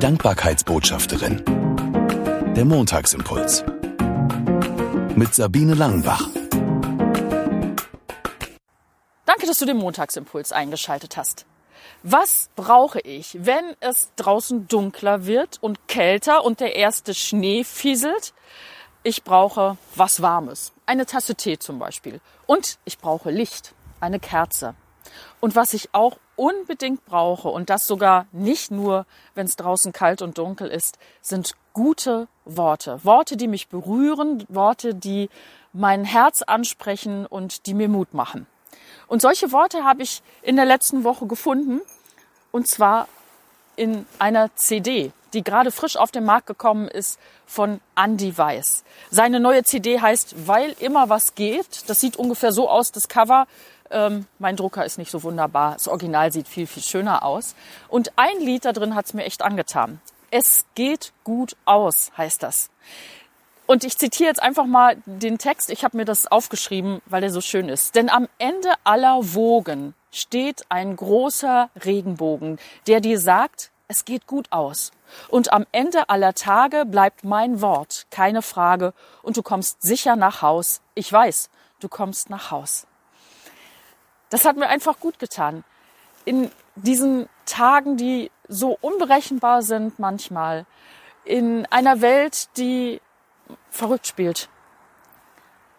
Dankbarkeitsbotschafterin. Der Montagsimpuls. Mit Sabine Langenbach. Danke, dass du den Montagsimpuls eingeschaltet hast. Was brauche ich, wenn es draußen dunkler wird und kälter und der erste Schnee fieselt? Ich brauche was Warmes. Eine Tasse Tee zum Beispiel. Und ich brauche Licht. Eine Kerze. Und was ich auch unbedingt brauche, und das sogar nicht nur, wenn es draußen kalt und dunkel ist, sind gute Worte. Worte, die mich berühren, Worte, die mein Herz ansprechen und die mir Mut machen. Und solche Worte habe ich in der letzten Woche gefunden, und zwar in einer CD, die gerade frisch auf den Markt gekommen ist von Andy Weiss. Seine neue CD heißt Weil immer was geht. Das sieht ungefähr so aus, das Cover. Ähm, mein Drucker ist nicht so wunderbar. Das Original sieht viel, viel schöner aus. Und ein Lied da drin hat es mir echt angetan. Es geht gut aus, heißt das. Und ich zitiere jetzt einfach mal den Text. Ich habe mir das aufgeschrieben, weil er so schön ist. Denn am Ende aller Wogen steht ein großer Regenbogen, der dir sagt, es geht gut aus. Und am Ende aller Tage bleibt mein Wort, keine Frage, und du kommst sicher nach Haus. Ich weiß, du kommst nach Haus. Das hat mir einfach gut getan. In diesen Tagen, die so unberechenbar sind manchmal, in einer Welt, die verrückt spielt.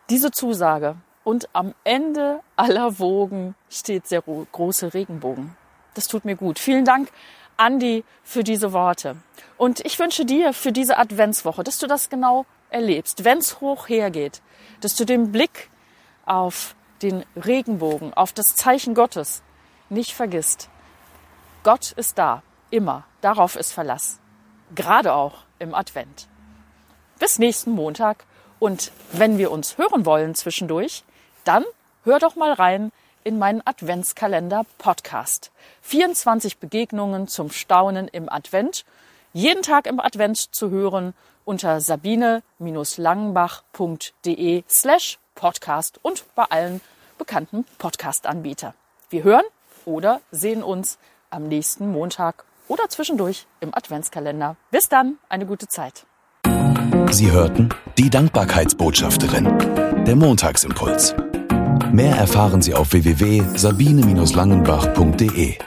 Diese Zusage. Und am Ende aller Wogen steht der große Regenbogen. Das tut mir gut. Vielen Dank, Andi, für diese Worte. Und ich wünsche dir für diese Adventswoche, dass du das genau erlebst, wenn es hoch hergeht, dass du den Blick auf den Regenbogen, auf das Zeichen Gottes nicht vergisst. Gott ist da, immer. Darauf ist Verlass. Gerade auch im Advent. Bis nächsten Montag. Und wenn wir uns hören wollen zwischendurch, dann hör doch mal rein in meinen Adventskalender Podcast. 24 Begegnungen zum Staunen im Advent. Jeden Tag im Advent zu hören unter sabine-langenbach.de slash podcast und bei allen bekannten Podcast-Anbieter. Wir hören oder sehen uns am nächsten Montag oder zwischendurch im Adventskalender. Bis dann, eine gute Zeit. Sie hörten die Dankbarkeitsbotschafterin, der Montagsimpuls. Mehr erfahren Sie auf www.sabine-langenbach.de.